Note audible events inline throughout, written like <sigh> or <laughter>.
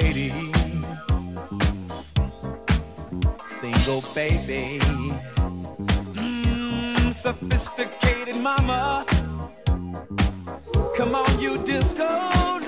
lady, single baby, mm, sophisticated mama. Come on, you disco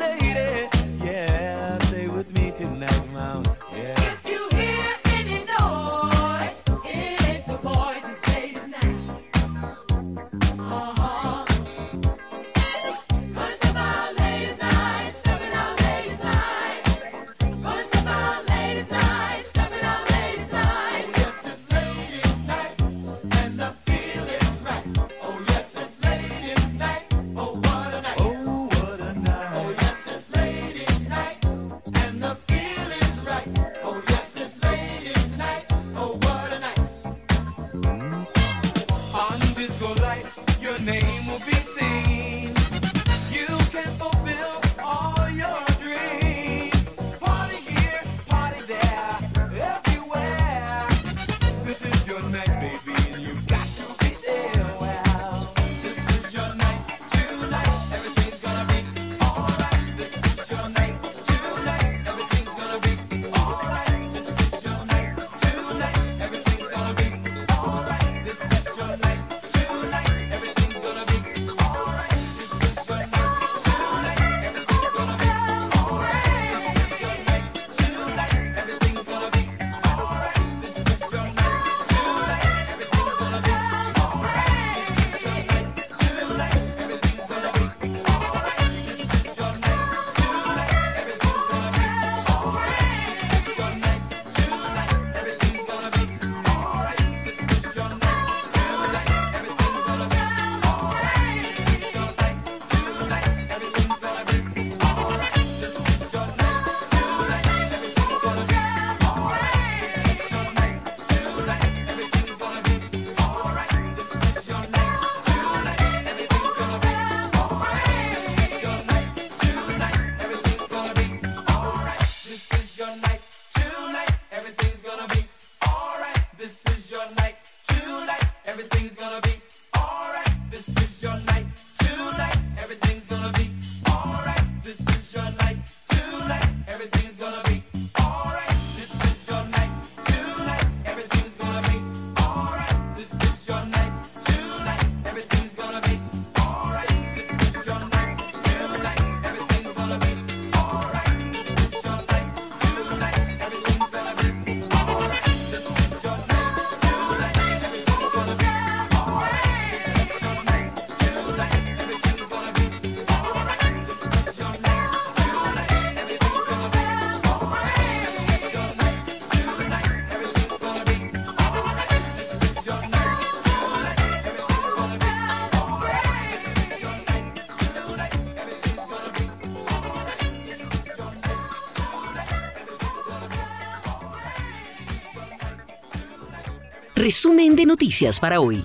resumen de noticias para hoy.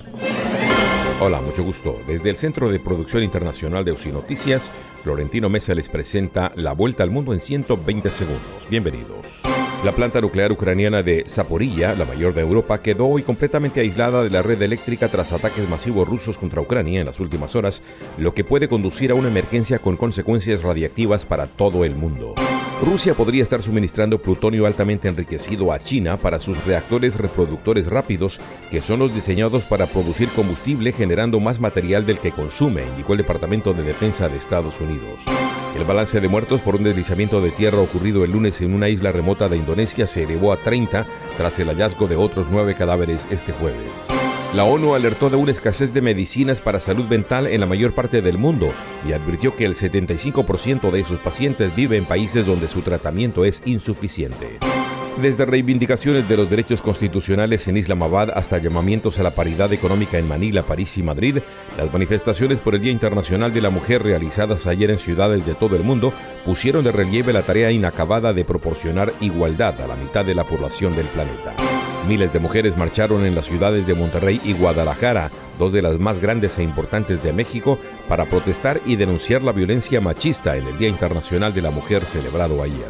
Hola, mucho gusto. Desde el Centro de Producción Internacional de UCI Noticias, Florentino Mesa les presenta La Vuelta al Mundo en 120 segundos. Bienvenidos. La planta nuclear ucraniana de Zaporilla, la mayor de Europa, quedó hoy completamente aislada de la red eléctrica tras ataques masivos rusos contra Ucrania en las últimas horas, lo que puede conducir a una emergencia con consecuencias radiactivas para todo el mundo. Rusia podría estar suministrando plutonio altamente enriquecido a China para sus reactores reproductores rápidos, que son los diseñados para producir combustible generando más material del que consume, indicó el Departamento de Defensa de Estados Unidos. El balance de muertos por un deslizamiento de tierra ocurrido el lunes en una isla remota de Indonesia se elevó a 30 tras el hallazgo de otros nueve cadáveres este jueves. La ONU alertó de una escasez de medicinas para salud mental en la mayor parte del mundo y advirtió que el 75% de sus pacientes vive en países donde su tratamiento es insuficiente. Desde reivindicaciones de los derechos constitucionales en Islamabad hasta llamamientos a la paridad económica en Manila, París y Madrid, las manifestaciones por el Día Internacional de la Mujer realizadas ayer en ciudades de todo el mundo pusieron de relieve la tarea inacabada de proporcionar igualdad a la mitad de la población del planeta. Miles de mujeres marcharon en las ciudades de Monterrey y Guadalajara, dos de las más grandes e importantes de México, para protestar y denunciar la violencia machista en el Día Internacional de la Mujer celebrado ayer.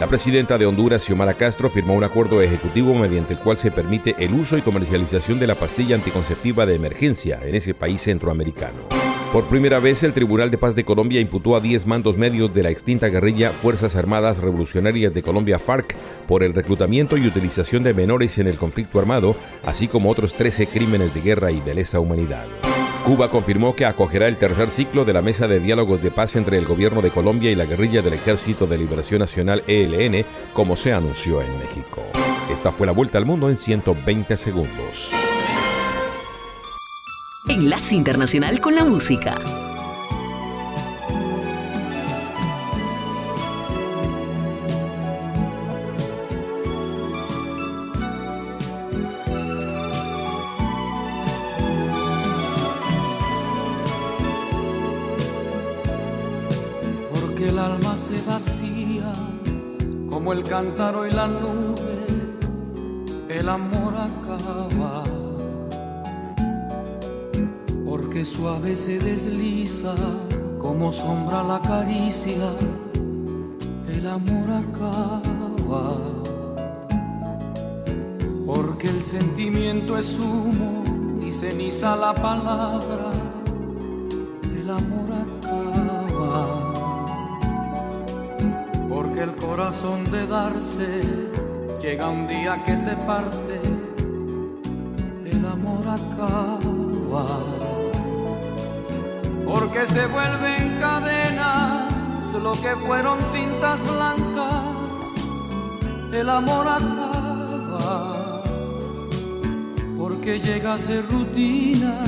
La presidenta de Honduras, Xiomara Castro, firmó un acuerdo ejecutivo mediante el cual se permite el uso y comercialización de la pastilla anticonceptiva de emergencia en ese país centroamericano. Por primera vez, el Tribunal de Paz de Colombia imputó a 10 mandos medios de la extinta guerrilla Fuerzas Armadas Revolucionarias de Colombia FARC por el reclutamiento y utilización de menores en el conflicto armado, así como otros 13 crímenes de guerra y de lesa humanidad. Cuba confirmó que acogerá el tercer ciclo de la mesa de diálogos de paz entre el gobierno de Colombia y la guerrilla del Ejército de Liberación Nacional ELN, como se anunció en México. Esta fue la vuelta al mundo en 120 segundos. Enlace Internacional con la Música. Porque el alma se vacía como el cántaro y la nube, el amor acaba suave se desliza como sombra la caricia, el amor acaba. Porque el sentimiento es humo y ceniza la palabra, el amor acaba. Porque el corazón de darse llega un día que se parte, el amor acaba porque se vuelven cadenas lo que fueron cintas blancas, el amor acaba, porque llega a ser rutina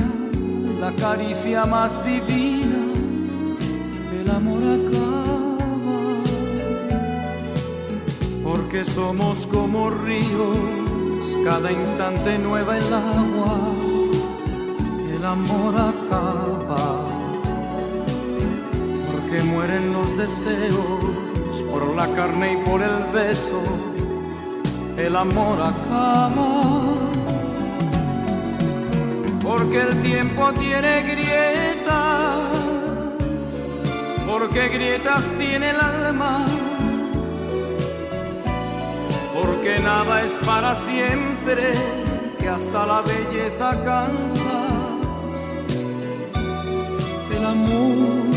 la caricia más divina, el amor acaba, porque somos como ríos, cada instante nueva el agua, el amor acaba que mueren los deseos por la carne y por el beso, el amor acaba. Porque el tiempo tiene grietas, porque grietas tiene el alma, porque nada es para siempre, que hasta la belleza cansa. El amor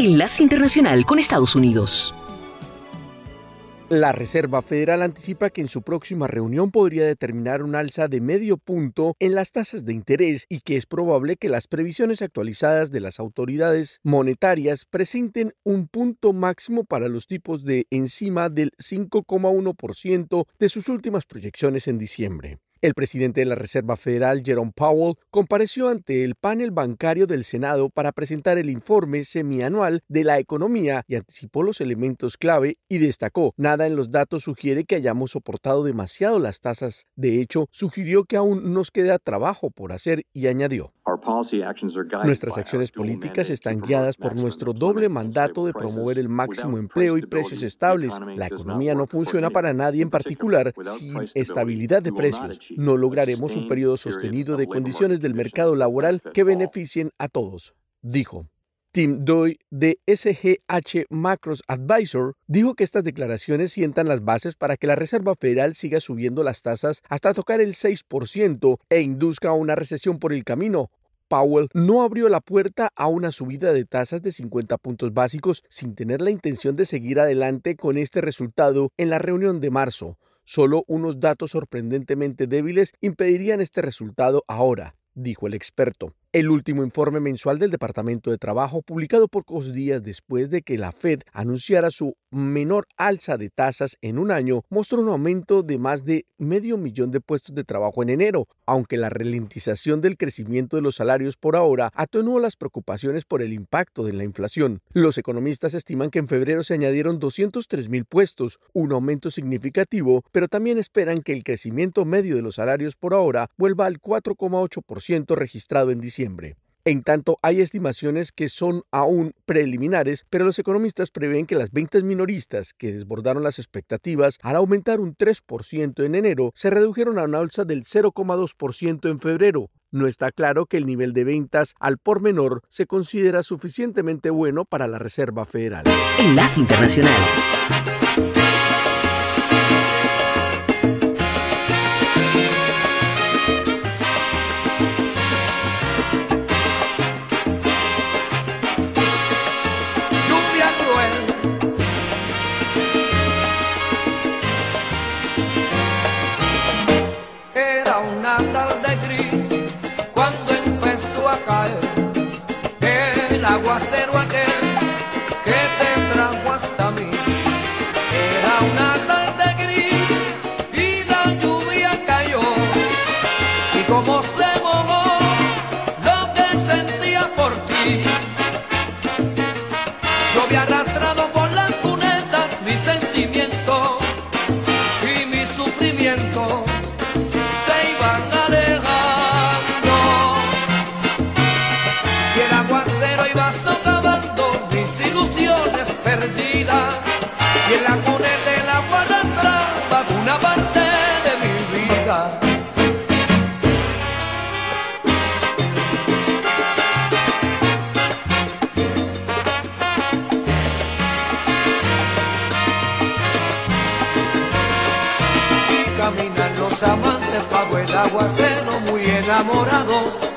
Enlace Internacional con Estados Unidos. La Reserva Federal anticipa que en su próxima reunión podría determinar un alza de medio punto en las tasas de interés y que es probable que las previsiones actualizadas de las autoridades monetarias presenten un punto máximo para los tipos de encima del 5,1% de sus últimas proyecciones en diciembre. El presidente de la Reserva Federal, Jerome Powell, compareció ante el panel bancario del Senado para presentar el informe semianual de la economía y anticipó los elementos clave y destacó, nada en los datos sugiere que hayamos soportado demasiado las tasas. De hecho, sugirió que aún nos queda trabajo por hacer y añadió. Nuestras acciones políticas están guiadas por nuestro doble mandato de promover el máximo empleo y precios estables. La economía no funciona para nadie en particular sin estabilidad de precios. No lograremos un periodo sostenido de condiciones del mercado laboral que beneficien a todos, dijo. Tim Doy de SGH Macros Advisor dijo que estas declaraciones sientan las bases para que la Reserva Federal siga subiendo las tasas hasta tocar el 6% e induzca a una recesión por el camino, Powell no abrió la puerta a una subida de tasas de 50 puntos básicos sin tener la intención de seguir adelante con este resultado en la reunión de marzo. Solo unos datos sorprendentemente débiles impedirían este resultado ahora, dijo el experto. El último informe mensual del Departamento de Trabajo, publicado pocos días después de que la Fed anunciara su menor alza de tasas en un año, mostró un aumento de más de medio millón de puestos de trabajo en enero, aunque la ralentización del crecimiento de los salarios por ahora atenuó las preocupaciones por el impacto de la inflación. Los economistas estiman que en febrero se añadieron 203 mil puestos, un aumento significativo, pero también esperan que el crecimiento medio de los salarios por ahora vuelva al 4,8% registrado en diciembre en tanto, hay estimaciones que son aún preliminares, pero los economistas prevén que las ventas minoristas, que desbordaron las expectativas al aumentar un 3% en enero, se redujeron a una alza del 0,2% en febrero. No está claro que el nivel de ventas al por menor se considera suficientemente bueno para la Reserva Federal. Enlace Internacional. Porque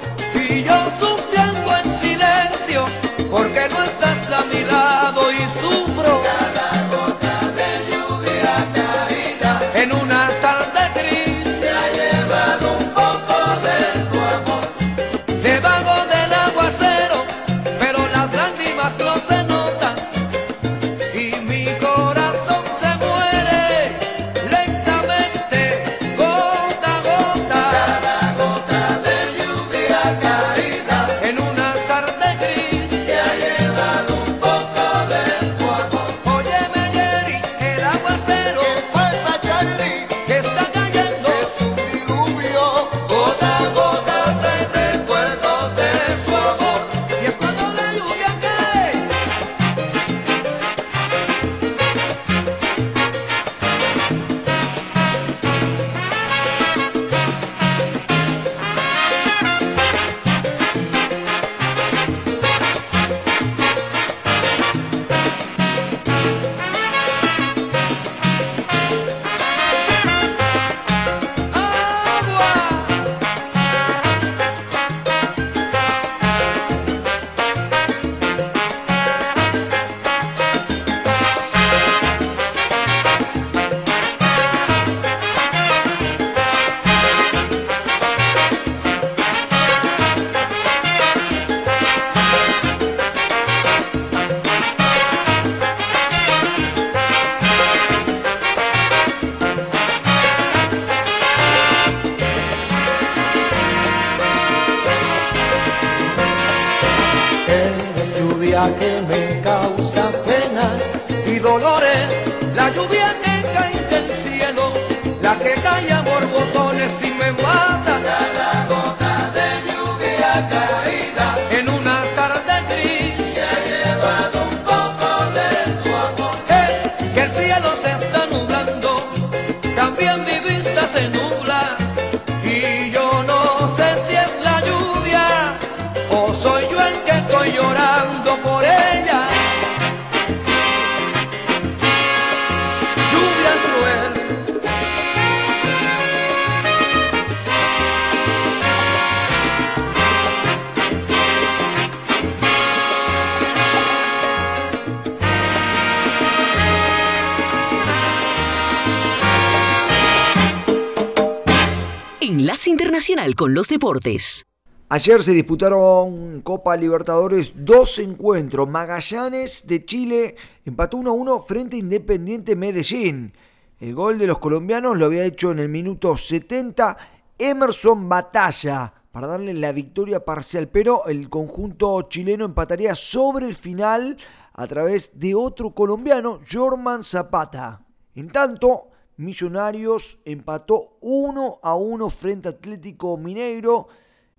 Con los Deportes. Ayer se disputaron Copa Libertadores dos encuentros. Magallanes de Chile empató 1 a 1 frente a Independiente Medellín. El gol de los colombianos lo había hecho en el minuto 70 Emerson Batalla para darle la victoria parcial, pero el conjunto chileno empataría sobre el final a través de otro colombiano, Jorman Zapata. En tanto, Millonarios empató 1 a 1 frente a Atlético Mineiro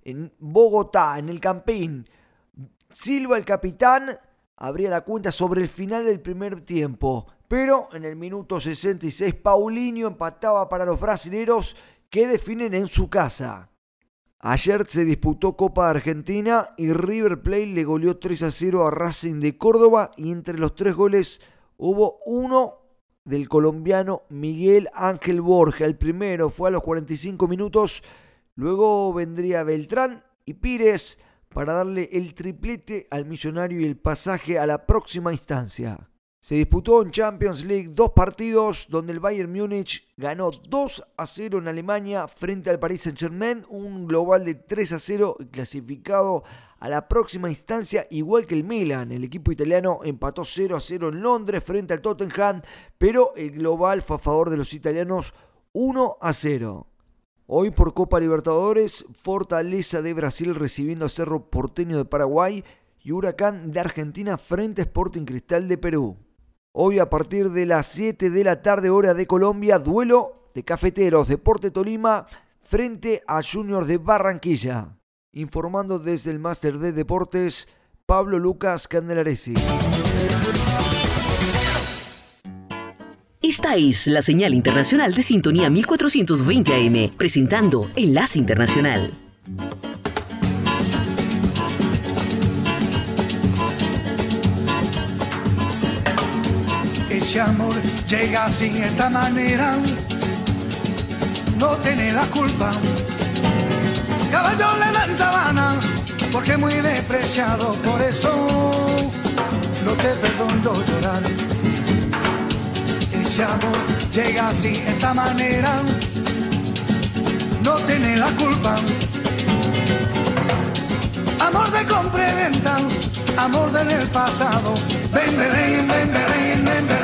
en Bogotá, en el Campín. Silva, el capitán, abría la cuenta sobre el final del primer tiempo. Pero en el minuto 66, Paulinho empataba para los brasileros que definen en su casa. Ayer se disputó Copa Argentina y River Plate le goleó 3 a 0 a Racing de Córdoba y entre los tres goles hubo uno del colombiano Miguel Ángel Borja. El primero fue a los 45 minutos, luego vendría Beltrán y Pires para darle el triplete al millonario y el pasaje a la próxima instancia. Se disputó en Champions League dos partidos donde el Bayern Múnich ganó 2 a 0 en Alemania frente al Paris Saint-Germain, un global de 3 a 0 y clasificado a la próxima instancia igual que el Milan. El equipo italiano empató 0 a 0 en Londres frente al Tottenham, pero el global fue a favor de los italianos 1 a 0. Hoy por Copa Libertadores, Fortaleza de Brasil recibiendo a Cerro Porteño de Paraguay y Huracán de Argentina frente a Sporting Cristal de Perú. Hoy a partir de las 7 de la tarde hora de Colombia, duelo de Cafeteros Deporte Tolima frente a Junior de Barranquilla. Informando desde el Máster de Deportes, Pablo Lucas Candelaresi. Esta es la señal internacional de sintonía 1420 AM, presentando Enlace Internacional. Ese amor llega así de esta manera, no tiene la culpa caballo le dan sabana, porque muy despreciado, por eso no te perdono llorar. Ese amor llega así, esta manera, no tiene la culpa. Amor de compra y venta, amor del pasado, ven, ven, ven, ven, ven, ven. ven.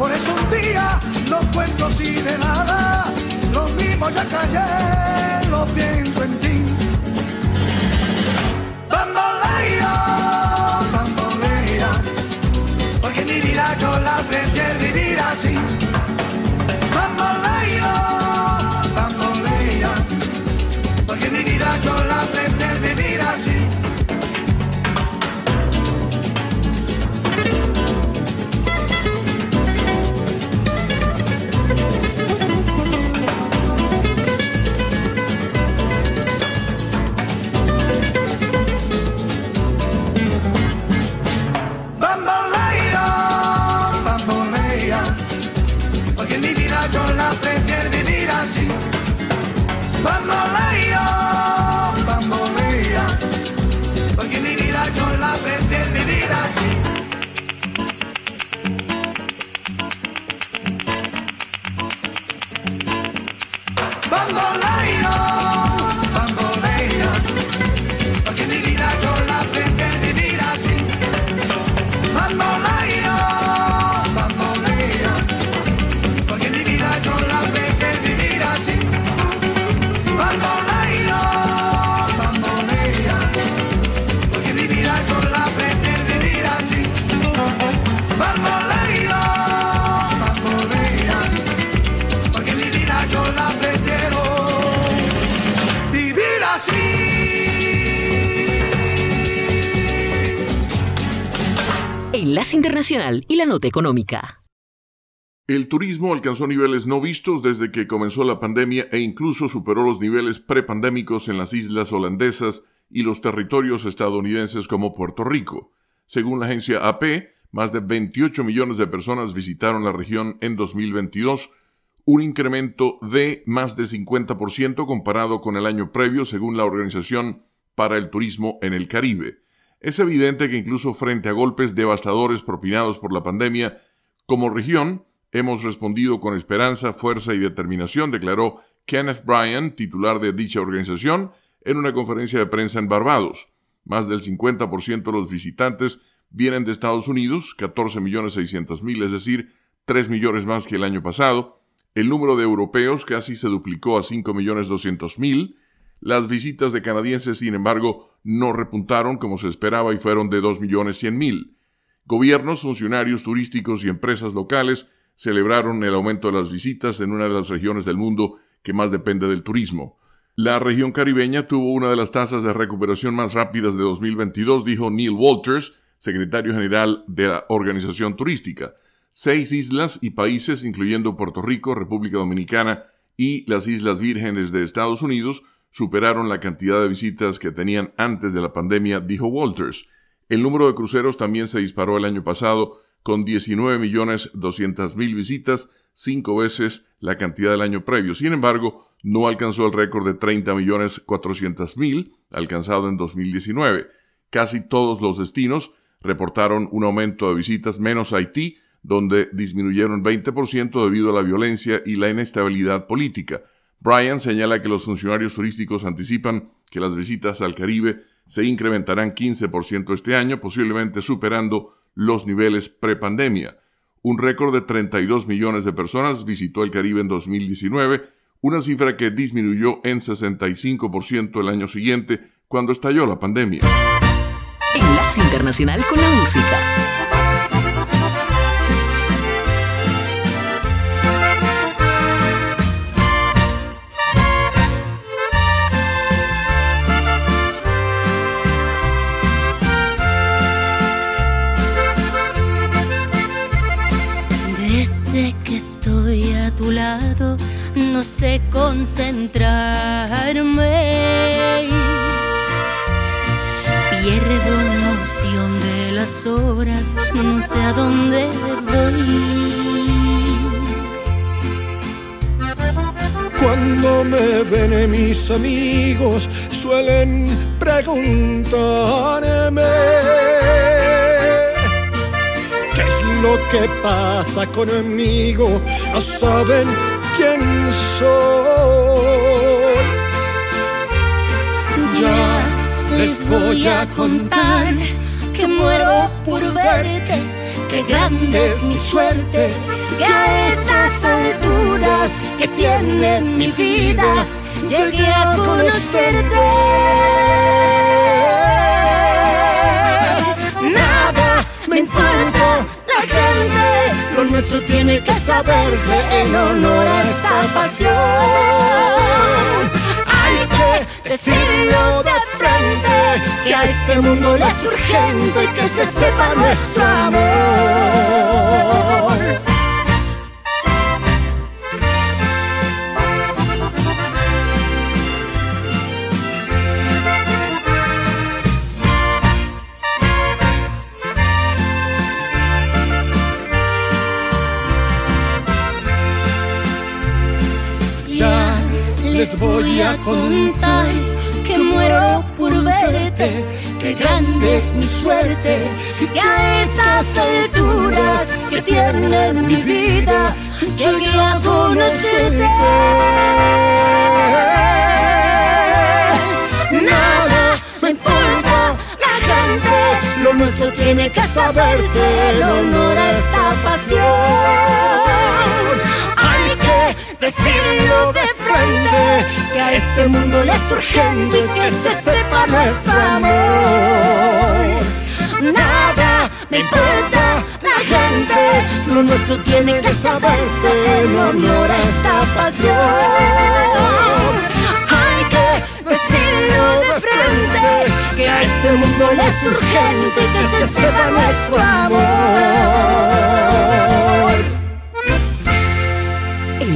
Por eso un día no cuento así de nada. Lo mismo ya callé, lo pienso en ti. Bambolea, bambolea, porque mi vida yo la prefiero Internacional y la Nota Económica. El turismo alcanzó niveles no vistos desde que comenzó la pandemia e incluso superó los niveles prepandémicos en las islas holandesas y los territorios estadounidenses como Puerto Rico. Según la agencia AP, más de 28 millones de personas visitaron la región en 2022, un incremento de más de 50% comparado con el año previo, según la Organización para el Turismo en el Caribe. Es evidente que incluso frente a golpes devastadores propinados por la pandemia, como región hemos respondido con esperanza, fuerza y determinación, declaró Kenneth Bryan, titular de dicha organización, en una conferencia de prensa en Barbados. Más del 50% de los visitantes vienen de Estados Unidos, 14.600.000, es decir, 3 millones más que el año pasado. El número de europeos casi se duplicó a 5.200.000 las visitas de canadienses, sin embargo, no repuntaron como se esperaba y fueron de 2.100.000. Gobiernos, funcionarios turísticos y empresas locales celebraron el aumento de las visitas en una de las regiones del mundo que más depende del turismo. La región caribeña tuvo una de las tasas de recuperación más rápidas de 2022, dijo Neil Walters, secretario general de la organización turística. Seis islas y países, incluyendo Puerto Rico, República Dominicana y las Islas Vírgenes de Estados Unidos, superaron la cantidad de visitas que tenían antes de la pandemia, dijo Walters. El número de cruceros también se disparó el año pasado con 19.200.000 visitas, cinco veces la cantidad del año previo. Sin embargo, no alcanzó el récord de 30.400.000 alcanzado en 2019. Casi todos los destinos reportaron un aumento de visitas menos Haití, donde disminuyeron 20% debido a la violencia y la inestabilidad política. Brian señala que los funcionarios turísticos anticipan que las visitas al Caribe se incrementarán 15% este año, posiblemente superando los niveles prepandemia. Un récord de 32 millones de personas visitó el Caribe en 2019, una cifra que disminuyó en 65% el año siguiente, cuando estalló la pandemia. Enlace Internacional con la Música. Sé concentrarme. Pierdo noción de las horas, no sé a dónde voy. Cuando me ven mis amigos suelen preguntarme lo que pasa conmigo, no saben Ya les voy a contar que muero por verte, que grande es mi suerte, que a estas alturas que tiene mi vida llegué a conocerte. Nada me importa lo nuestro tiene que saberse en honor a esta pasión. Hay que decirlo de frente, que a este mundo le es urgente que se sepa nuestro amor. Les voy a contar que muero por verte, que grande es mi suerte, que a estas alturas que tiene mi vida llegué a conocerte. Nada me importa la gente, lo nuestro tiene que saberse, el honor a esta pasión. Hay que decirlo de que a este mundo le es urgente que se sepa nuestro amor. Nada me importa la gente, lo nuestro tiene que saberse en honor esta pasión. Hay que decirlo de frente que a este mundo le es urgente que se sepa nuestro amor.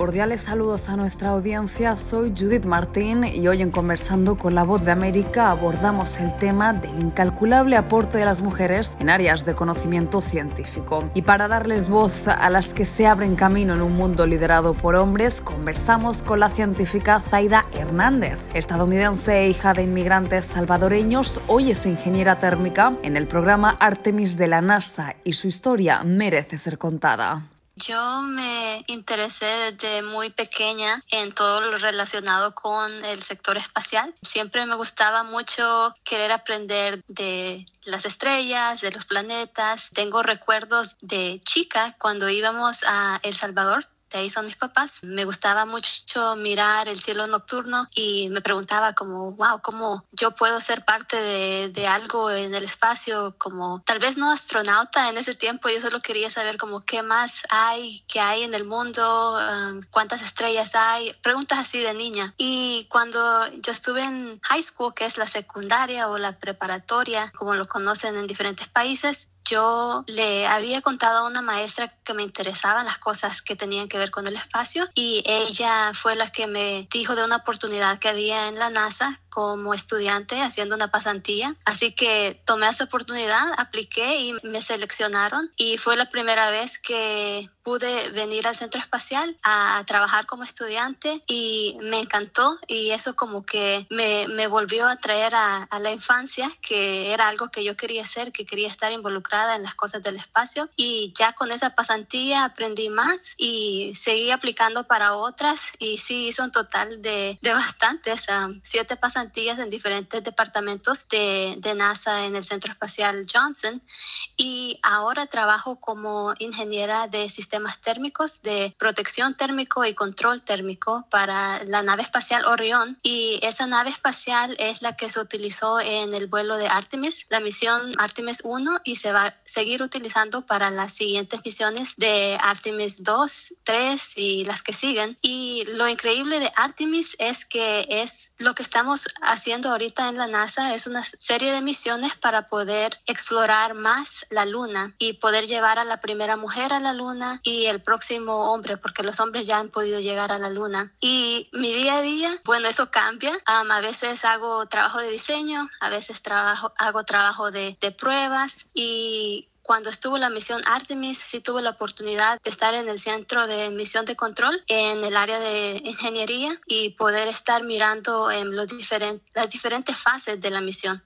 Cordiales saludos a nuestra audiencia, soy Judith Martín y hoy en Conversando con la Voz de América abordamos el tema del incalculable aporte de las mujeres en áreas de conocimiento científico. Y para darles voz a las que se abren camino en un mundo liderado por hombres, conversamos con la científica Zaida Hernández, estadounidense e hija de inmigrantes salvadoreños, hoy es ingeniera térmica en el programa Artemis de la NASA y su historia merece ser contada. Yo me interesé desde muy pequeña en todo lo relacionado con el sector espacial. Siempre me gustaba mucho querer aprender de las estrellas, de los planetas. Tengo recuerdos de chica cuando íbamos a El Salvador de ahí son mis papás. Me gustaba mucho mirar el cielo nocturno y me preguntaba como, wow, ¿cómo yo puedo ser parte de, de algo en el espacio? Como tal vez no astronauta en ese tiempo, yo solo quería saber como qué más hay, qué hay en el mundo, um, cuántas estrellas hay, preguntas así de niña. Y cuando yo estuve en high school, que es la secundaria o la preparatoria, como lo conocen en diferentes países, yo le había contado a una maestra que me interesaban las cosas que tenían que ver con el espacio y ella fue la que me dijo de una oportunidad que había en la NASA como estudiante haciendo una pasantía. Así que tomé esa oportunidad, apliqué y me seleccionaron y fue la primera vez que pude venir al centro espacial a, trabajar como estudiante y me encantó y eso como que me, me volvió a traer a, a, la infancia que era algo que yo quería hacer, que quería estar involucrada en las cosas del espacio. Y ya con esa pasantía aprendí más y seguí aplicando para otras y sí hice un total de, de bastantes, um, siete pasantías en diferentes departamentos de, de NASA en el Centro Espacial Johnson. Y ahora trabajo como ingeniera de sistemas térmicos de protección térmico y control térmico para la nave espacial Orión y esa nave espacial es la que se utilizó en el vuelo de Artemis, la misión Artemis 1 y se va a seguir utilizando para las siguientes misiones de Artemis 2, 3 y las que siguen. Y lo increíble de Artemis es que es lo que estamos haciendo ahorita en la NASA, es una serie de misiones para poder explorar más la Luna y poder llevar a la primera mujer a la Luna y el próximo hombre, porque los hombres ya han podido llegar a la luna. Y mi día a día, bueno, eso cambia. a veces hago trabajo de diseño, a veces trabajo, hago trabajo de, de pruebas y cuando estuvo la misión Artemis, sí tuve la oportunidad de estar en el centro de misión de control en el área de ingeniería y poder estar mirando en los diferentes, las diferentes fases de la misión.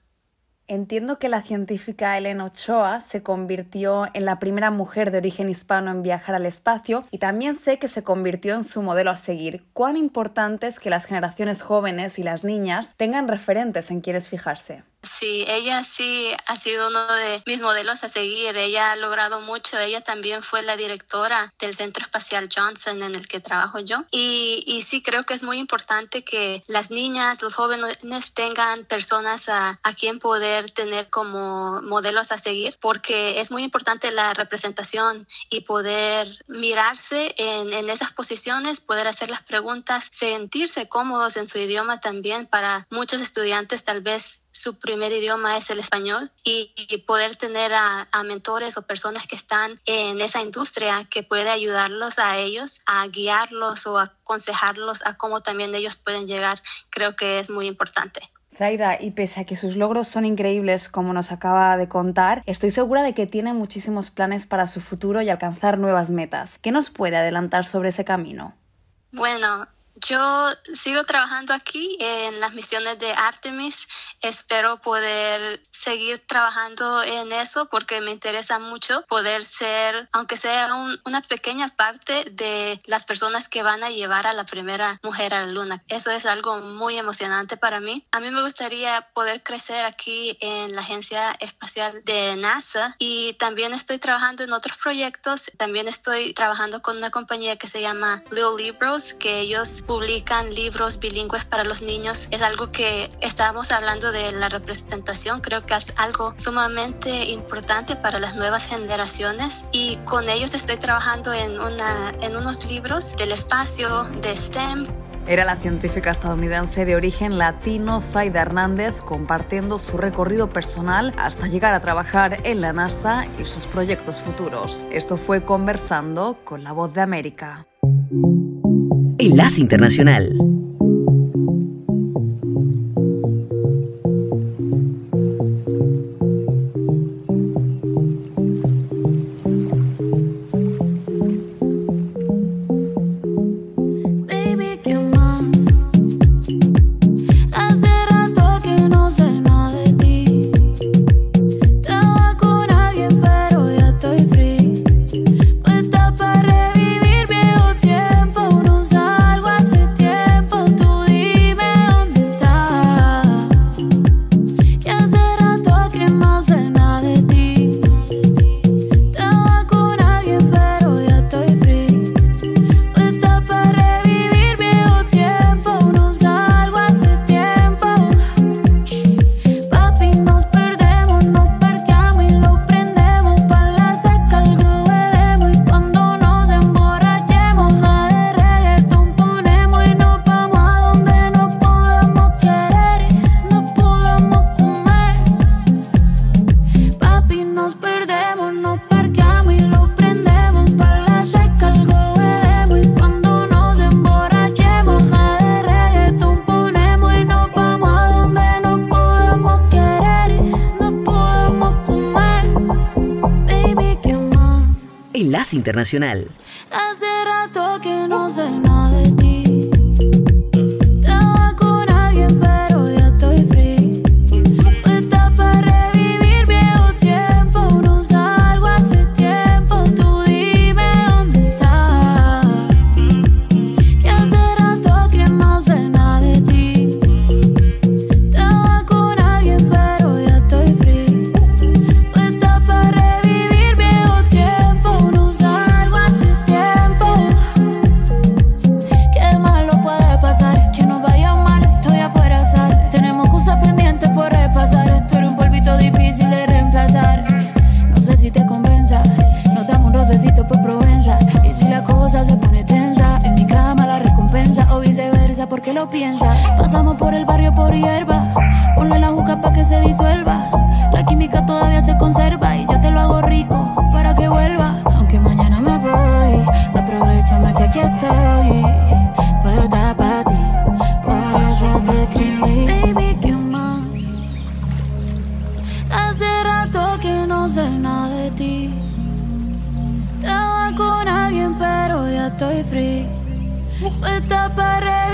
Entiendo que la científica Elena Ochoa se convirtió en la primera mujer de origen hispano en viajar al espacio y también sé que se convirtió en su modelo a seguir. ¿Cuán importante es que las generaciones jóvenes y las niñas tengan referentes en quienes fijarse? Sí, ella sí ha sido uno de mis modelos a seguir. Ella ha logrado mucho. Ella también fue la directora del Centro Espacial Johnson en el que trabajo yo. Y, y sí creo que es muy importante que las niñas, los jóvenes tengan personas a, quien poder tener como modelos a seguir, porque es muy importante la representación y poder mirarse en, en esas posiciones, poder hacer las preguntas, sentirse cómodos en su idioma también para muchos estudiantes tal vez su primer idioma es el español y, poder tener a, mentores o personas que están en esa industria que puede ayudarlos a ellos, a guiarlos o aconsejarlos a cómo también ellos pueden llegar, creo que es muy importante. Zaida, y pese a que sus logros son increíbles, como nos acaba de contar, estoy segura de que tiene muchísimos planes para su futuro y alcanzar nuevas metas. ¿Qué nos puede adelantar sobre ese camino? Bueno, yo sigo trabajando aquí en las misiones de Artemis. Espero poder seguir trabajando en eso porque me interesa mucho poder ser, aunque sea una pequeña parte de las personas que van a llevar a la primera mujer a la luna. Eso es algo muy emocionante para mí. A mí me gustaría poder crecer aquí en la Agencia Espacial de NASA y también estoy trabajando en otros proyectos. También estoy trabajando con una compañía que se llama Little Libros, que ellos publican libros bilingües para los niños. Es algo que estábamos hablando de la representación, creo que es algo sumamente importante para las nuevas generaciones y con ellos estoy trabajando en, una, en unos libros del espacio, de STEM, Era la científica estadounidense de origen latino Zaida Hernández compartiendo su recorrido personal hasta llegar a trabajar en la NASA y sus proyectos futuros. Esto fue conversando con la voz de América. Enlace Internacional. Internacional. той фрі, ми та пере.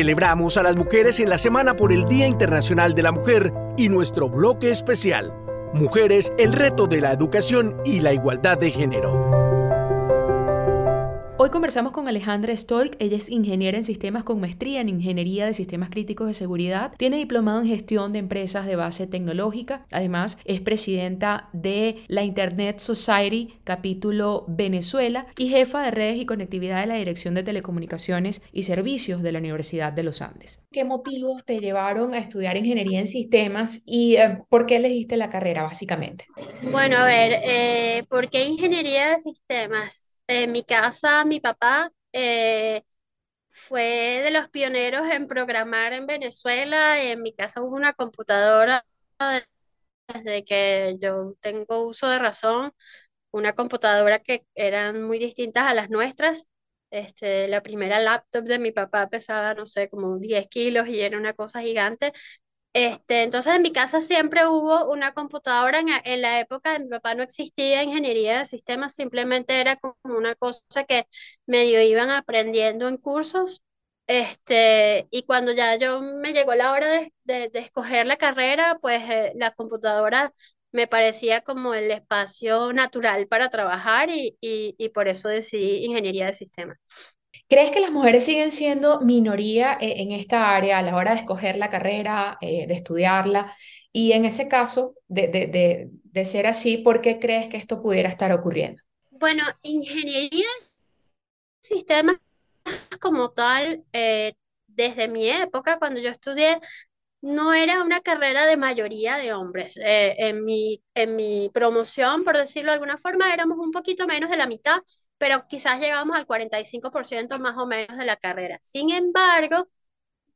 Celebramos a las mujeres en la semana por el Día Internacional de la Mujer y nuestro bloque especial, Mujeres, el reto de la educación y la igualdad de género. Hoy conversamos con Alejandra Stolk, ella es ingeniera en sistemas con maestría en ingeniería de sistemas críticos de seguridad, tiene diplomado en gestión de empresas de base tecnológica, además es presidenta de la Internet Society capítulo Venezuela y jefa de redes y conectividad de la Dirección de Telecomunicaciones y Servicios de la Universidad de los Andes. ¿Qué motivos te llevaron a estudiar ingeniería en sistemas y eh, por qué elegiste la carrera básicamente? Bueno, a ver, eh, ¿por qué ingeniería de sistemas? En mi casa, mi papá eh, fue de los pioneros en programar en Venezuela. En mi casa hubo una computadora desde que yo tengo uso de razón, una computadora que eran muy distintas a las nuestras. Este, la primera laptop de mi papá pesaba, no sé, como 10 kilos y era una cosa gigante. Este, entonces en mi casa siempre hubo una computadora, en, la época de mi papá no existía ingeniería de sistemas, simplemente era como una cosa que medio iban aprendiendo en cursos. Este, y cuando ya yo me llegó la hora de, de, escoger la carrera, pues eh, la computadora me parecía como el espacio natural para trabajar y, y, por eso decidí ingeniería de sistemas. ¿Crees que las mujeres siguen siendo minoría eh, en esta área a la hora de escoger la carrera, eh, de estudiarla? Y en ese caso, de, de, de, ser así, ¿por qué crees que esto pudiera estar ocurriendo? Bueno, ingeniería sistemas como tal, eh, desde mi época, cuando yo estudié, no era una carrera de mayoría de hombres. Eh, en mi, en mi promoción, por decirlo de alguna forma, éramos un poquito menos de la mitad, pero quizás llegamos al 45% más o menos de la carrera. Sin embargo,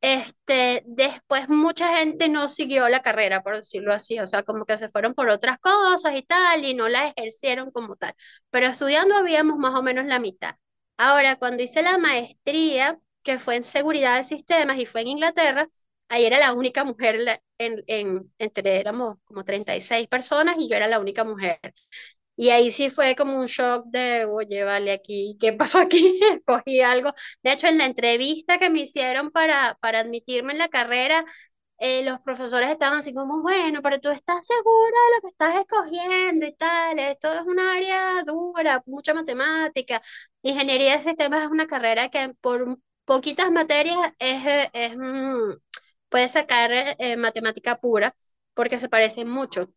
este, después mucha gente no siguió la carrera, por decirlo así, o sea, como que se fueron por otras cosas y tal, y no la ejercieron como tal. Pero estudiando habíamos más o menos la mitad. Ahora, cuando hice la maestría, que fue en seguridad de sistemas y fue en Inglaterra, ahí era la única mujer en, en, entre, éramos como 36 personas y yo era la única mujer. Y ahí sí fue como un shock de, oye, vale, aquí, ¿qué pasó aquí? <laughs> Cogí algo. De hecho, en la entrevista que me hicieron para, para admitirme en la carrera, eh, los profesores estaban así como, bueno, pero tú estás segura de lo que estás escogiendo y tal, esto es un área dura, mucha matemática. Ingeniería de sistemas es una carrera que por poquitas materias es, es, mm, puedes sacar eh, matemática pura porque se parecen mucho.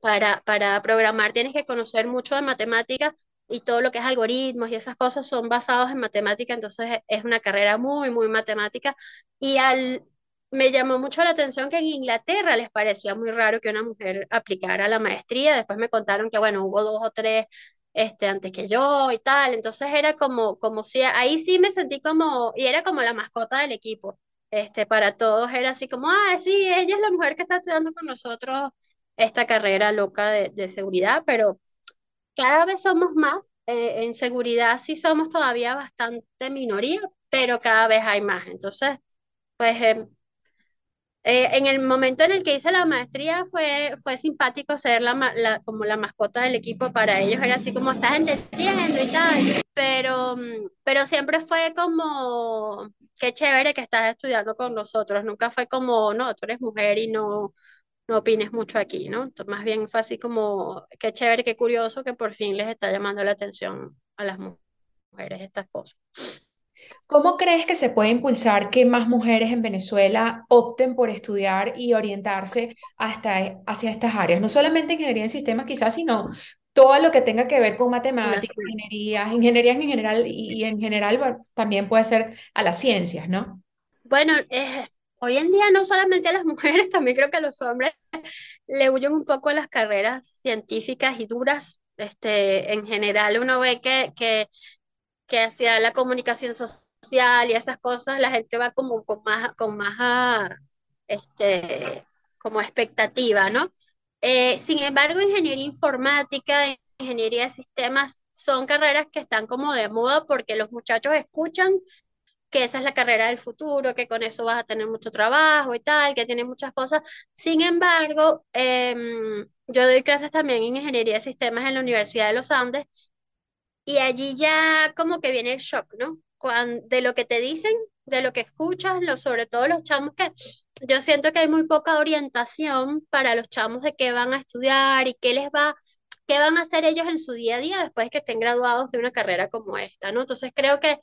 Para, para programar tienes que conocer mucho de matemática y todo lo que es algoritmos y esas cosas son basados en matemática, entonces es una carrera muy, muy matemática. Y al, me llamó mucho la atención que en Inglaterra les parecía muy raro que una mujer aplicara la maestría, después me contaron que, bueno, hubo dos o tres este, antes que yo y tal, entonces era como, como si, ahí sí me sentí como, y era como la mascota del equipo, este, para todos era así como, ah, sí, ella es la mujer que está estudiando con nosotros esta carrera loca de, de seguridad, pero cada vez somos más. Eh, en seguridad sí somos todavía bastante minoría, pero cada vez hay más. Entonces, pues em, eh, en el momento en el que hice la maestría fue, fue simpático ser la, la, como la mascota del equipo para ellos, era así como estás entendiendo y tal, pero, mm, pero siempre fue como, qué chévere que estás estudiando con nosotros, nunca fue como, no, tú eres mujer y no, no opines mucho aquí, ¿no? más bien fue así como, qué chévere, qué curioso que por fin les está llamando la atención a las mujeres estas cosas. ¿Cómo crees que se puede impulsar que más mujeres en Venezuela opten por estudiar y orientarse hasta, hacia estas áreas? No solamente ingeniería en sistemas quizás, sino todo lo que tenga que ver con matemáticas, ingeniería, ingeniería en general y, en general también puede ser a las ciencias, ¿no? Bueno, eh, hoy en día no solamente a las <laughs> mujeres, también creo que a los hombres le huyen un poco a las carreras científicas y duras. Este, en general uno ve que, que, que hacia la comunicación social y esas cosas la gente va como con más, con más ah, este, como expectativa, ¿no? Eh, sin embargo, ingeniería informática, ingeniería de sistemas son carreras que están como de moda porque los muchachos escuchan que esa es la carrera del futuro, que con eso vas a tener mucho trabajo y tal, que tiene muchas cosas. Sin embargo, em, yo doy clases también en ingeniería de sistemas en la Universidad de los Andes y allí ya como que viene el shock, ¿no? de lo que te dicen, de lo que escuchas, lo, sobre todo los chamos que yo siento que hay muy poca orientación para los chamos de qué van a estudiar y qué les va, qué van a hacer ellos en su día a día después que estén graduados de una carrera como esta, ¿no? Entonces creo que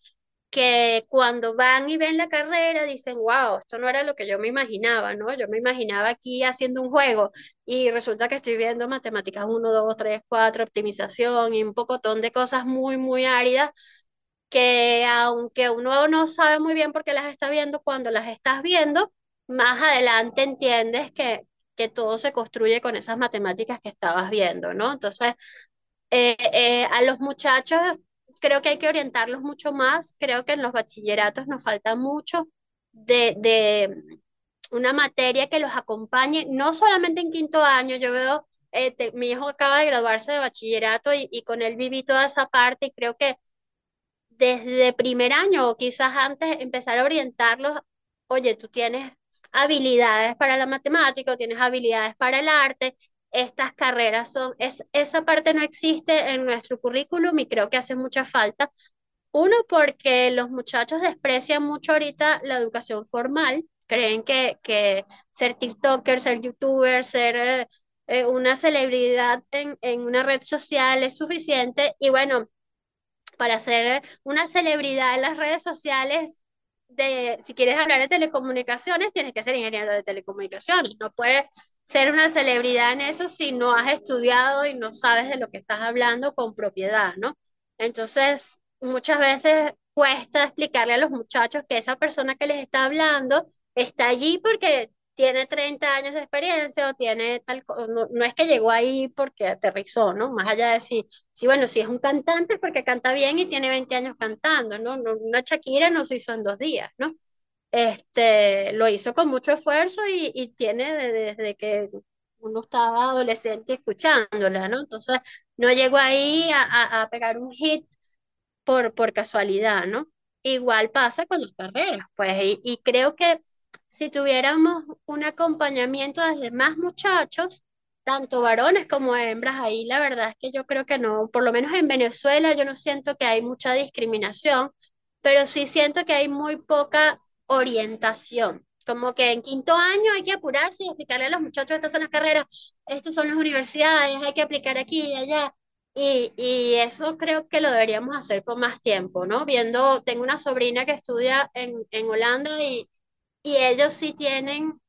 que cuando van y ven la carrera dicen, wow, esto no era lo que yo me imaginaba, ¿no? Yo me imaginaba aquí haciendo un juego y resulta que estoy viendo matemáticas 1, 2, 3, 4, optimización y un pocotón de cosas muy, muy áridas que aunque uno no sabe muy bien por qué las está viendo, cuando las estás viendo, más adelante entiendes que, que todo se construye con esas matemáticas que estabas viendo, ¿no? Entonces, eh, eh, a los muchachos creo que hay que orientarlos mucho más. Creo que en los bachilleratos nos falta mucho de, de una materia que los acompañe, no solamente en quinto año, yo veo, eh, mi hijo acaba de graduarse de bachillerato y, y, con él viví toda esa parte y creo que desde primer año o quizás antes empezar a orientarlos, oye, tú tienes habilidades para la matemática o tienes habilidades para el arte, estas carreras son, es, esa parte no existe en nuestro currículum y creo que hace mucha falta. Uno, porque los muchachos desprecian mucho ahorita la educación formal, creen que, que ser TikToker, ser YouTuber, ser, eh, eh, una celebridad en, en una red social es suficiente y bueno, para ser una celebridad en las redes sociales, de, si quieres hablar de telecomunicaciones, tienes que ser ingeniero de telecomunicaciones. No puedes ser una celebridad en eso si no has estudiado y no sabes de lo que estás hablando con propiedad, ¿no? Entonces, muchas veces cuesta explicarle a los muchachos que esa persona que les está hablando está allí porque tiene 30 años de experiencia o tiene tal, no, no, es que llegó ahí porque aterrizó, ¿no? Más allá de si, si, bueno, si es un cantante es porque canta bien y tiene 20 años cantando, ¿no? no una Shakira no se hizo en dos días, ¿no? Este, lo hizo con mucho esfuerzo y, y tiene desde, desde que uno estaba adolescente escuchándola, ¿no? Entonces, no llegó ahí a, a, a pegar un hit por, por casualidad, ¿no? Igual pasa con las carreras, pues, y, y creo que si tuviéramos un acompañamiento desde más muchachos, tanto varones como hembras, ahí la verdad es que yo creo que no, por lo menos en Venezuela yo no siento que hay mucha discriminación, pero sí siento que hay muy poca orientación. Como que en quinto año hay que apurarse y explicarle a los muchachos, estas son las carreras, estas son las universidades, hay que aplicar aquí y allá. Y, y eso creo que lo deberíamos hacer con más tiempo, ¿no? Viendo, tengo una sobrina que estudia en, en Holanda y, y ellos sí tienen,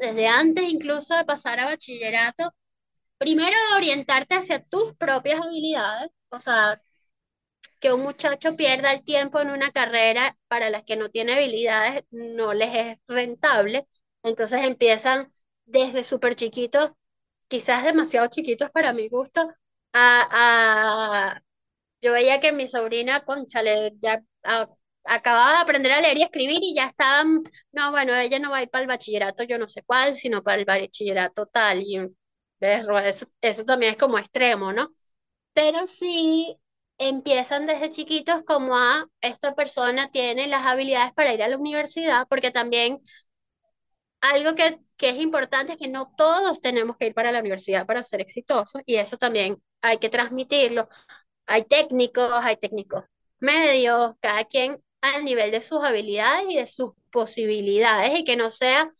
desde antes incluso de pasar a bachillerato, primero orientarte hacia tus propias habilidades, o sea, que un muchacho pierda el tiempo en una carrera para las que no tiene habilidades no les es rentable, entonces empiezan desde súper chiquitos, quizás demasiado chiquitos para mi gusto, a, a... Yo veía que mi sobrina, conchale, ya a acababa de aprender a leer y escribir y ya estaban, no, bueno, ella no va a ir para el bachillerato, yo no sé cuál, sino para el bachillerato tal. Y eso, eso también es como extremo, ¿no? Pero sí empiezan desde chiquitos como a esta persona tiene las habilidades para ir a la universidad, porque también algo que, que es importante es que no todos tenemos que ir para la universidad para ser exitosos y eso también hay que transmitirlo. Hay técnicos, hay técnicos medios, cada quien al nivel de sus habilidades y de sus posibilidades y que no sea,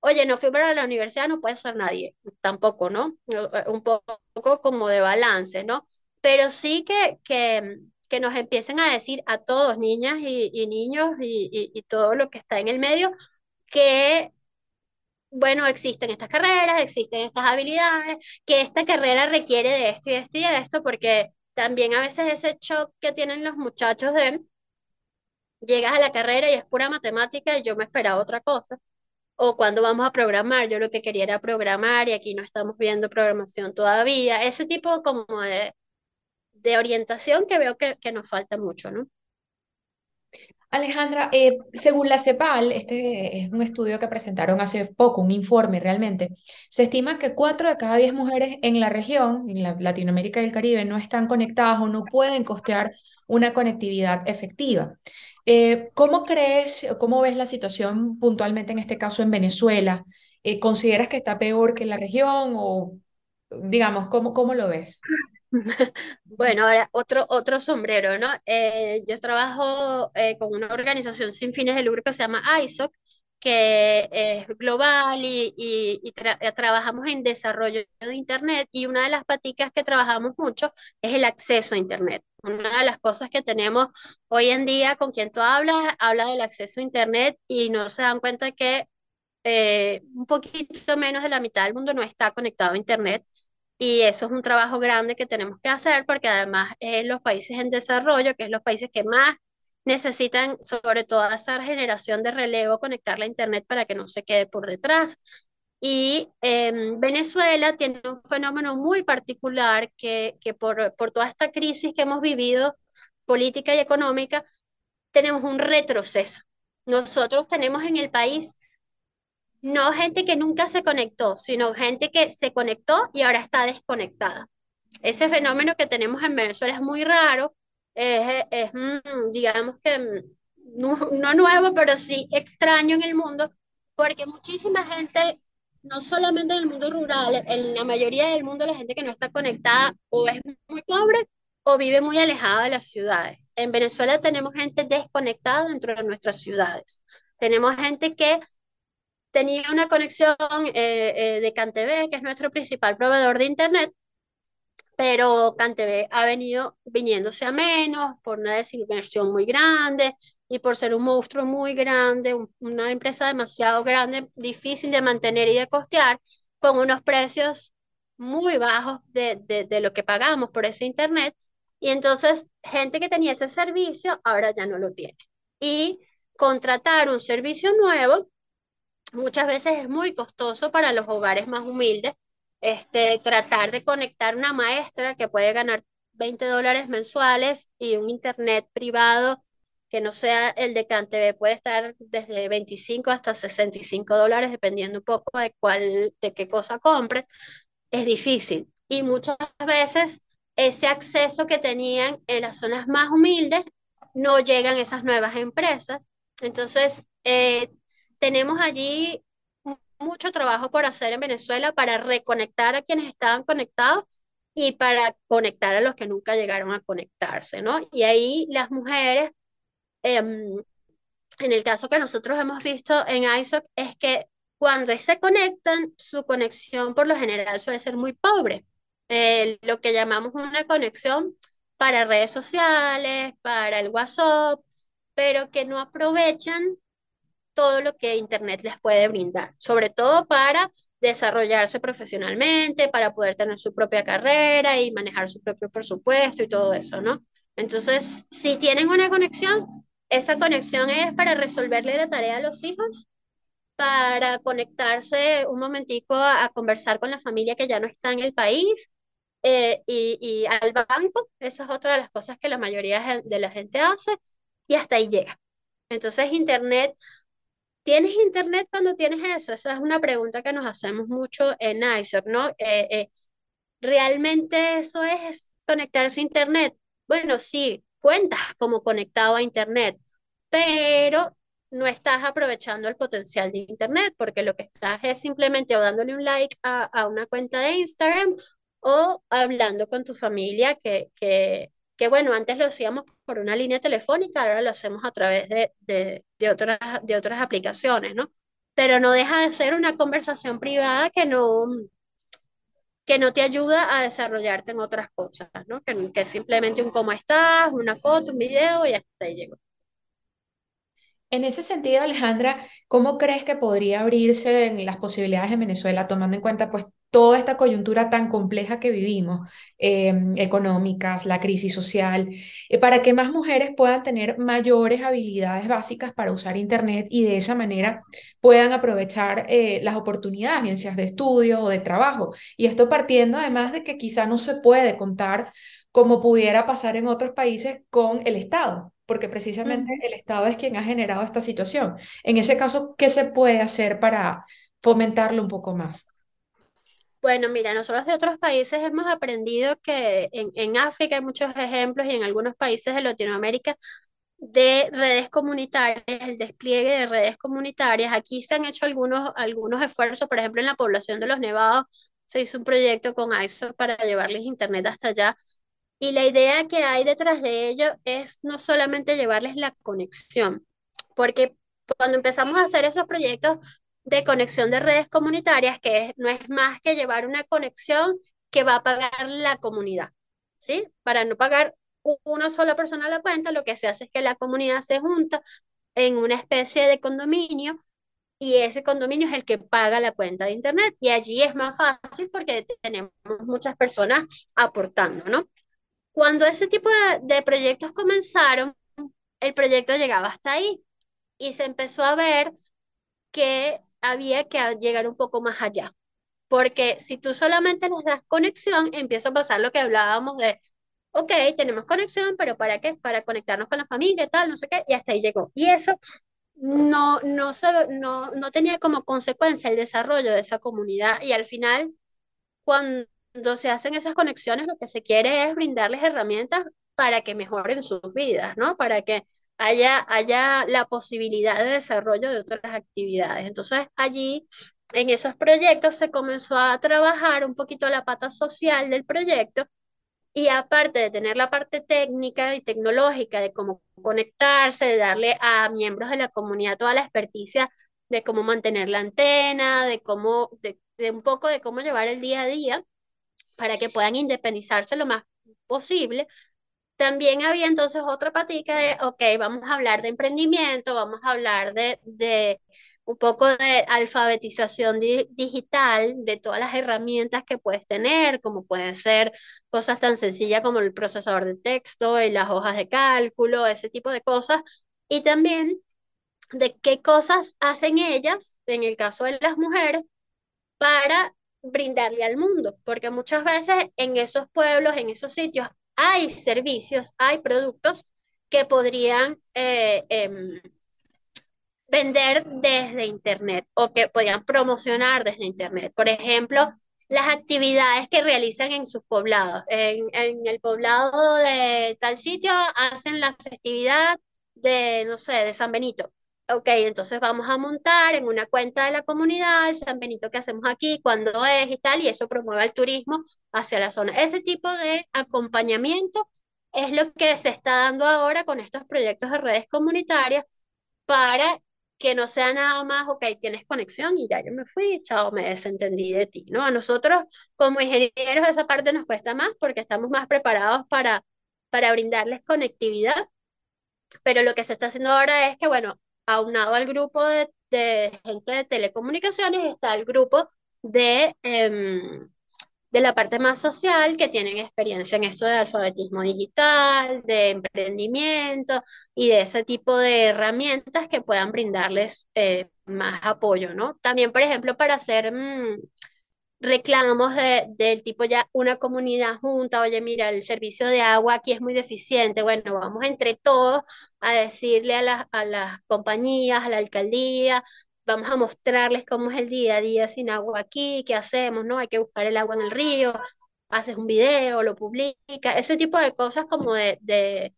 oye, no fui para la universidad, no puede ser nadie, tampoco, ¿no? Eh, un poco como de balance, ¿no? Pero sí que, que, que nos empiecen a decir a todos, niñas y, y niños y, y, y todo lo que está en el medio, que bueno, existen estas carreras, existen estas habilidades, que esta carrera requiere de esto y de esto y de esto, porque también a veces ese shock que tienen los muchachos de llegas a la carrera y es pura matemática y yo me esperaba otra cosa. O cuando vamos a programar, yo lo que quería era programar y aquí no estamos viendo programación todavía. Ese tipo como de, de orientación que veo que, que nos falta mucho, ¿no? Alejandra, eh, según la CEPAL, este es un estudio que presentaron hace poco, un informe realmente, se estima que 4 de cada 10 mujeres en la región, en la Latinoamérica y el Caribe, no están conectadas o no pueden costear una conectividad efectiva. Eh, ¿cómo crees, cómo ves la situación puntualmente en este caso en Venezuela? Eh, ¿consideras que está peor que la región o, digamos, cómo, cómo lo ves? <laughs> Bueno, ahora otro, otro sombrero, ¿no? Eh, yo trabajo con una organización sin fines de lucro que se llama ISOC, que es global y, y, y tra trabajamos en desarrollo de Internet y una de las paticas que trabajamos mucho es el acceso a Internet. Una de las cosas que tenemos hoy en día con quien tú hablas, habla del acceso a Internet y no se dan cuenta que eh, un poquito menos de la mitad del mundo no está conectado a Internet. Y eso es un trabajo grande que tenemos que hacer porque además en los países en desarrollo, que es los países que más necesitan, sobre todo esa generación de relevo, conectar la Internet para que no se quede por detrás. Y eh, Venezuela tiene un fenómeno muy particular que, que por, por toda esta crisis que hemos vivido, política y económica, tenemos un retroceso. Nosotros tenemos en el país no gente que nunca se conectó, sino gente que se conectó y ahora está desconectada. Ese fenómeno que tenemos en Venezuela es muy raro es, es mm, digamos que mm, no, no nuevo, pero sí extraño en el mundo, porque muchísima gente, no solamente en el mundo rural, en la mayoría del mundo la gente que no está conectada o es muy pobre o vive muy alejada de las ciudades. En Venezuela tenemos gente desconectada dentro de nuestras ciudades. Tenemos gente que tenía una conexión eh, eh, de CanTV, que es nuestro principal proveedor de Internet, pero CanTV ha venido viniéndose a menos por una desinversión muy grande y por ser un monstruo muy grande, una empresa demasiado grande, difícil de mantener y de costear, con unos precios muy bajos de, de, de lo que pagamos por ese Internet. Y entonces, gente que tenía ese servicio ahora ya no lo tiene. Y contratar un servicio nuevo muchas veces es muy costoso para los hogares más humildes. Este, tratar de conectar una maestra que puede ganar 20 dólares mensuales y un internet privado que no sea el de CanTV puede estar desde 25 hasta 65 dólares, dependiendo un poco de cuál, de qué cosa compres, es difícil. Y muchas veces ese acceso que tenían en las zonas más humildes no llegan esas nuevas empresas. Entonces, eh, tenemos allí mucho trabajo por hacer en Venezuela para reconectar a quienes estaban conectados y para conectar a los que nunca llegaron a conectarse, ¿no? Y ahí las mujeres, em, en el caso que nosotros hemos visto en ISOC, es que cuando se conectan, su conexión por lo general suele ser muy pobre. Eh, lo que llamamos una conexión para redes sociales, para el WhatsApp, pero que no aprovechan todo lo que Internet les puede brindar, sobre todo para desarrollarse profesionalmente, para poder tener su propia carrera y manejar su propio presupuesto y todo eso, ¿no? Entonces, si tienen una conexión, esa conexión es para resolverle la tarea a los hijos, para conectarse un momentico a, conversar con la familia que ya no está en el país eh, y, y al banco, esa es otra de las cosas que la mayoría de la gente hace y hasta ahí llega. Entonces, Internet ¿Tienes internet cuando tienes eso? Esa es una pregunta que nos hacemos mucho en ISOC, ¿no? Eh, eh, ¿Realmente eso es conectarse a internet? Bueno, sí, cuentas como conectado a internet, pero no estás aprovechando el potencial de internet porque lo que estás es simplemente o dándole un like a, a una cuenta de Instagram o hablando con tu familia que, que, que bueno, antes lo hacíamos por una línea telefónica, ahora lo hacemos a través de, de, de, otras, de otras aplicaciones, ¿no? Pero no deja de ser una conversación privada que no, que no te ayuda a desarrollarte en otras cosas, ¿no? Que, que simplemente un cómo estás, una foto, un video y hasta ahí llegó. En ese sentido, Alejandra, ¿cómo crees que podría abrirse en las posibilidades en Venezuela, tomando en cuenta pues toda esta coyuntura tan compleja que vivimos, em, económicas, la crisis social, eh, para que más mujeres puedan tener mayores habilidades básicas para usar Internet y de esa manera puedan aprovechar eh, las oportunidades, bien seas de estudio o de trabajo? Y esto partiendo además de que quizá no se puede contar como pudiera pasar en otros países con el Estado porque precisamente el Estado es quien ha generado esta situación. En ese caso, ¿qué se puede hacer para fomentarlo un poco más? Bueno, mira, nosotros de otros países hemos aprendido que en, en África hay muchos ejemplos y en algunos países de Latinoamérica de redes comunitarias, el despliegue de redes comunitarias. Aquí se han hecho algunos, algunos esfuerzos, por ejemplo, en la población de los Nevados se hizo un proyecto con ISO para llevarles internet hasta allá y la idea que hay detrás de ello es no solamente llevarles la conexión, porque cuando empezamos a hacer esos proyectos de conexión de redes comunitarias, que no es más que llevar una conexión que va a pagar la comunidad, ¿sí? Para no pagar una sola persona la cuenta, lo que se hace es que la comunidad se junta en una especie de condominio y ese condominio es el que paga la cuenta de internet y allí es más fácil porque tenemos muchas personas aportando, ¿no? Cuando ese tipo de, proyectos comenzaron, el proyecto llegaba hasta ahí y se empezó a ver que había que llegar un poco más allá. Porque si tú solamente les das conexión, empieza a pasar lo que hablábamos de, ok, tenemos conexión, pero ¿para qué? Para conectarnos con la familia, tal, no sé qué, y hasta ahí llegó. Y eso no, no, no, no tenía como consecuencia el desarrollo de esa comunidad y al final, cuando se hacen esas conexiones, lo que se quiere es brindarles herramientas para que mejoren sus vidas, ¿no? Para que haya, haya la posibilidad de desarrollo de otras actividades. Entonces, allí, en esos proyectos, se comenzó a trabajar un poquito la pata social del proyecto y aparte de tener la parte técnica y tecnológica de cómo conectarse, de darle a miembros de la comunidad toda la experticia de cómo mantener la antena, de cómo, de, un poco de cómo llevar el día a día para que puedan independizarse lo más posible. También había entonces otra patica de, ok, vamos a hablar de emprendimiento, vamos a hablar de, de un poco de alfabetización digital, de todas las herramientas que puedes tener, como pueden ser cosas tan sencillas como el procesador de texto y las hojas de cálculo, ese tipo de cosas. Y también de qué cosas hacen ellas, en el caso de las mujeres, para brindarle al mundo, porque muchas veces en esos pueblos, en esos sitios, hay servicios, hay productos que podrían eh, em, vender desde Internet o que podían promocionar desde Internet. Por ejemplo, las actividades que realizan en sus poblados. En, en el poblado de tal sitio hacen la festividad de, no sé, de San Benito. Ok, entonces vamos a montar en una cuenta de la comunidad el San Benito que hacemos aquí, cuándo es y tal, y eso promueve el turismo hacia la zona. Ese tipo de acompañamiento es lo que se está dando ahora con estos proyectos de redes comunitarias para que no sea nada más, ok, tienes conexión y ya yo me fui, chao, me desentendí de ti, ¿no? A nosotros como ingenieros esa parte nos cuesta más porque estamos más preparados para, para brindarles conectividad, pero lo que se está haciendo ahora es que, bueno, aunado al grupo de, gente de telecomunicaciones está el grupo de, em, de la parte más social que tienen experiencia en esto de alfabetismo digital, de emprendimiento y de ese tipo de herramientas que puedan brindarles eh, más apoyo, ¿no? También, por ejemplo, para hacer... Mm, reclamos de, del tipo ya una comunidad junta, oye, mira, el servicio de agua aquí es muy deficiente, bueno, vamos entre todos a decirle a las, a las compañías, a la alcaldía, vamos a mostrarles cómo es el día a día sin agua aquí, qué hacemos, ¿no? Hay que buscar el agua en el río, haces un video, lo publica, ese tipo de cosas como de, de,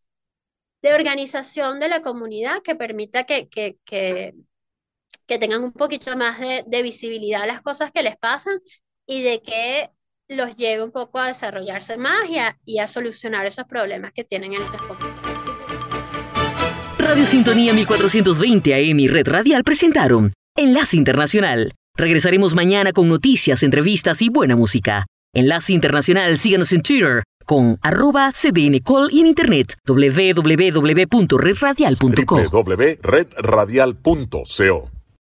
de organización de la comunidad que permita que, que, que, que tengan un poquito más de, de visibilidad a las cosas que les pasan y de que los lleve un poco a desarrollarse más y a, solucionar esos problemas que tienen en el transporte. Radio Sintonía 1420 AM y Red Radial presentaron Enlace Internacional. Regresaremos mañana con noticias, entrevistas y buena música. Enlace Internacional, síganos en Twitter con arroba cdncall y en internet www.redradial.com www.redradial.co